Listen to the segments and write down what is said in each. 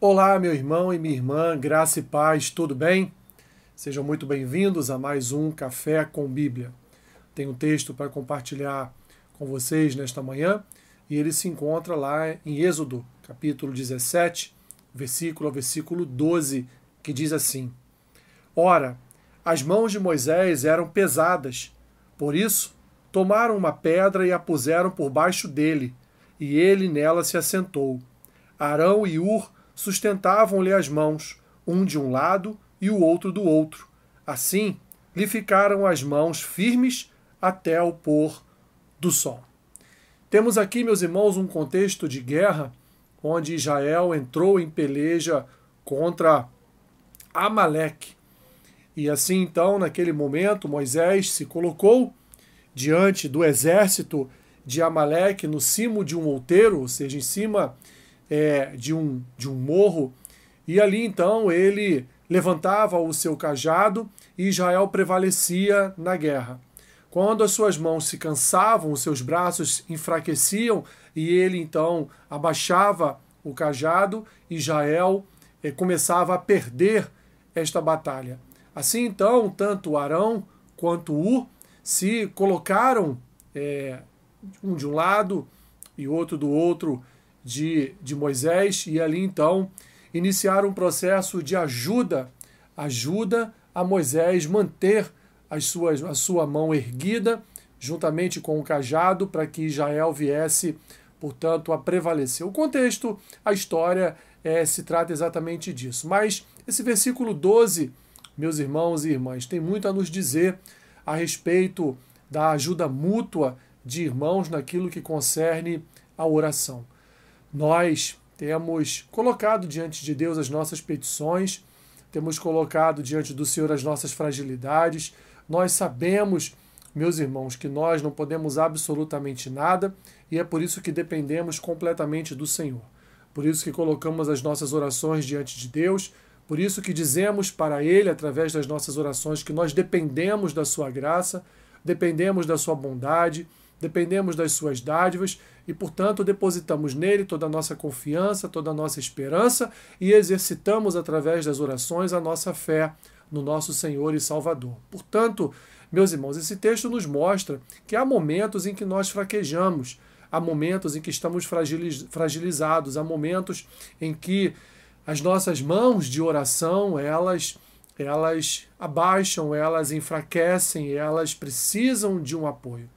Olá, meu irmão e minha irmã, graça e paz, tudo bem? Sejam muito bem-vindos a mais um Café com Bíblia. Tenho um texto para compartilhar com vocês nesta manhã e ele se encontra lá em Êxodo, capítulo 17, versículo a versículo 12, que diz assim: Ora, as mãos de Moisés eram pesadas, por isso tomaram uma pedra e a puseram por baixo dele, e ele nela se assentou. Arão e Ur sustentavam-lhe as mãos, um de um lado e o outro do outro. Assim, lhe ficaram as mãos firmes até o pôr do sol. Temos aqui, meus irmãos, um contexto de guerra onde Israel entrou em peleja contra Amaleque. E assim, então, naquele momento, Moisés se colocou diante do exército de Amaleque no cimo de um outeiro, ou seja, em cima é, de, um, de um morro, e ali então ele levantava o seu cajado e Israel prevalecia na guerra. Quando as suas mãos se cansavam, os seus braços enfraqueciam e ele então abaixava o cajado, Israel eh, começava a perder esta batalha. Assim então, tanto Arão quanto Ur se colocaram é, um de um lado e outro do outro de, de Moisés, e ali então iniciaram um processo de ajuda, ajuda a Moisés manter as suas, a sua mão erguida, juntamente com o cajado, para que Israel viesse, portanto, a prevalecer. O contexto, a história é, se trata exatamente disso. Mas esse versículo 12, meus irmãos e irmãs, tem muito a nos dizer a respeito da ajuda mútua de irmãos naquilo que concerne a oração. Nós temos colocado diante de Deus as nossas petições, temos colocado diante do Senhor as nossas fragilidades. Nós sabemos, meus irmãos, que nós não podemos absolutamente nada e é por isso que dependemos completamente do Senhor. Por isso que colocamos as nossas orações diante de Deus, por isso que dizemos para Ele, através das nossas orações, que nós dependemos da Sua graça, dependemos da Sua bondade, dependemos das Suas dádivas e, portanto, depositamos nele toda a nossa confiança, toda a nossa esperança e exercitamos através das orações a nossa fé no nosso Senhor e Salvador. Portanto, meus irmãos, esse texto nos mostra que há momentos em que nós fraquejamos, há momentos em que estamos fragilizados, há momentos em que as nossas mãos de oração, elas elas abaixam, elas enfraquecem, elas precisam de um apoio.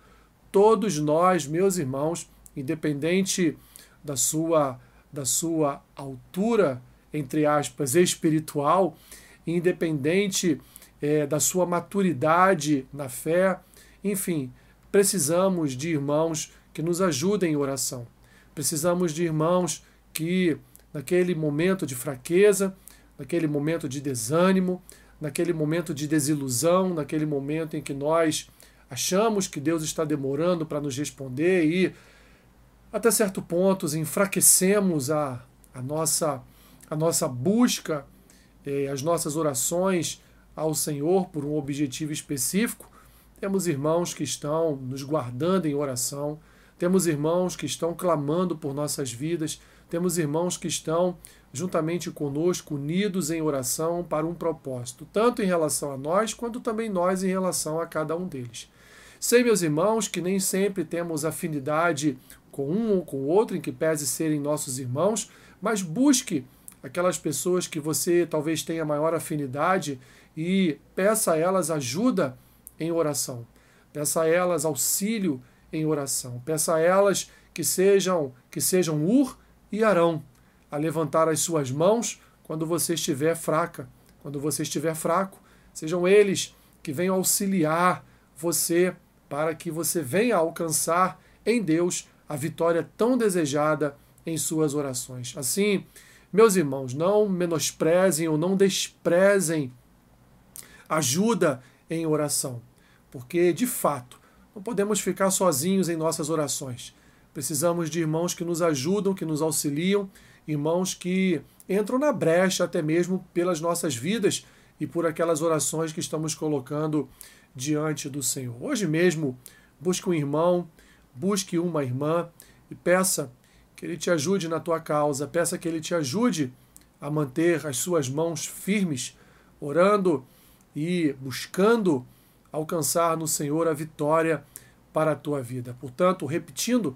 Todos nós, meus irmãos, independente da sua da sua altura, entre aspas, espiritual, independente é, da sua maturidade na fé, enfim, precisamos de irmãos que nos ajudem em oração. Precisamos de irmãos que naquele momento de fraqueza, naquele momento de desânimo, naquele momento de desilusão, naquele momento em que nós achamos que Deus está demorando para nos responder e, até certo ponto, enfraquecemos a, a, nossa, a nossa busca, eh, as nossas orações ao Senhor por um objetivo específico. Temos irmãos que estão nos guardando em oração, temos irmãos que estão clamando por nossas vidas, temos irmãos que estão juntamente conosco unidos em oração para um propósito, tanto em relação a nós, quanto também nós em relação a cada um deles. Sei, meus irmãos, que nem sempre temos afinidade com um ou com o outro, em que pese serem nossos irmãos, mas busque aquelas pessoas que você talvez tenha maior afinidade e peça a elas ajuda em oração. Peça a elas auxílio em oração. Peça a elas que sejam que sejam Ur e Arão a levantar as suas mãos quando você estiver fraca, quando você estiver fraco. Sejam eles que venham auxiliar você para que você venha alcançar em Deus a vitória tão desejada em suas orações. Assim, meus irmãos, não menosprezem ou não desprezem ajuda em oração, porque de fato não podemos ficar sozinhos em nossas orações. Precisamos de irmãos que nos ajudam, que nos auxiliam, irmãos que entram na brecha até mesmo pelas nossas vidas e por aquelas orações que estamos colocando diante do Senhor. Hoje mesmo, busque um irmão, busque uma irmã e peça que ele te ajude na tua causa, peça que ele te ajude a manter as suas mãos firmes, orando e buscando alcançar no Senhor a vitória para a tua vida. Portanto, repetindo,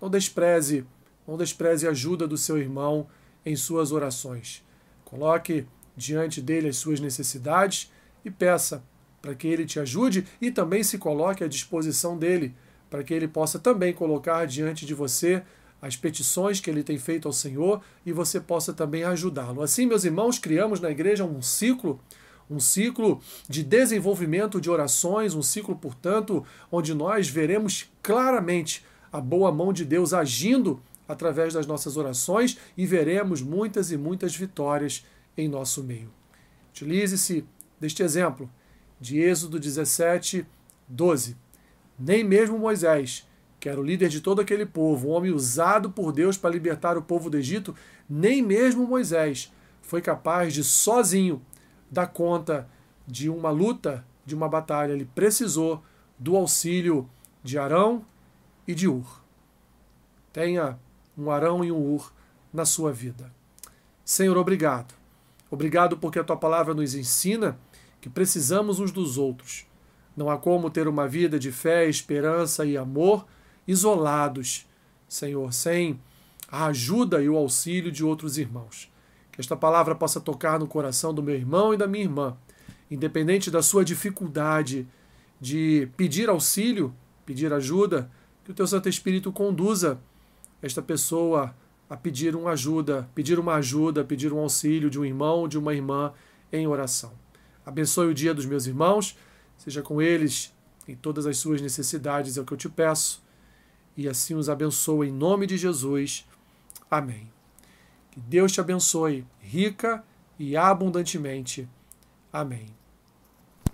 não despreze, não despreze a ajuda do seu irmão em suas orações. Coloque diante dele as suas necessidades e peça para que ele te ajude e também se coloque à disposição dele, para que ele possa também colocar diante de você as petições que ele tem feito ao Senhor e você possa também ajudá-lo. Assim, meus irmãos, criamos na igreja um ciclo, um ciclo de desenvolvimento de orações, um ciclo, portanto, onde nós veremos claramente a boa mão de Deus agindo através das nossas orações e veremos muitas e muitas vitórias em nosso meio. Utilize-se deste exemplo de Êxodo 17, 12. Nem mesmo Moisés, que era o líder de todo aquele povo, um homem usado por Deus para libertar o povo do Egito, nem mesmo Moisés foi capaz de sozinho dar conta de uma luta, de uma batalha. Ele precisou do auxílio de Arão e de Ur. Tenha um Arão e um Ur na sua vida. Senhor, obrigado. Obrigado porque a tua palavra nos ensina que precisamos uns dos outros. Não há como ter uma vida de fé, esperança e amor isolados, Senhor, sem a ajuda e o auxílio de outros irmãos. Que esta palavra possa tocar no coração do meu irmão e da minha irmã, independente da sua dificuldade de pedir auxílio, pedir ajuda, que o teu Santo Espírito conduza esta pessoa a pedir uma ajuda, pedir uma ajuda, pedir um auxílio de um irmão, de uma irmã em oração. Abençoe o dia dos meus irmãos, seja com eles em todas as suas necessidades, é o que eu te peço. E assim os abençoe em nome de Jesus. Amém. Que Deus te abençoe rica e abundantemente. Amém.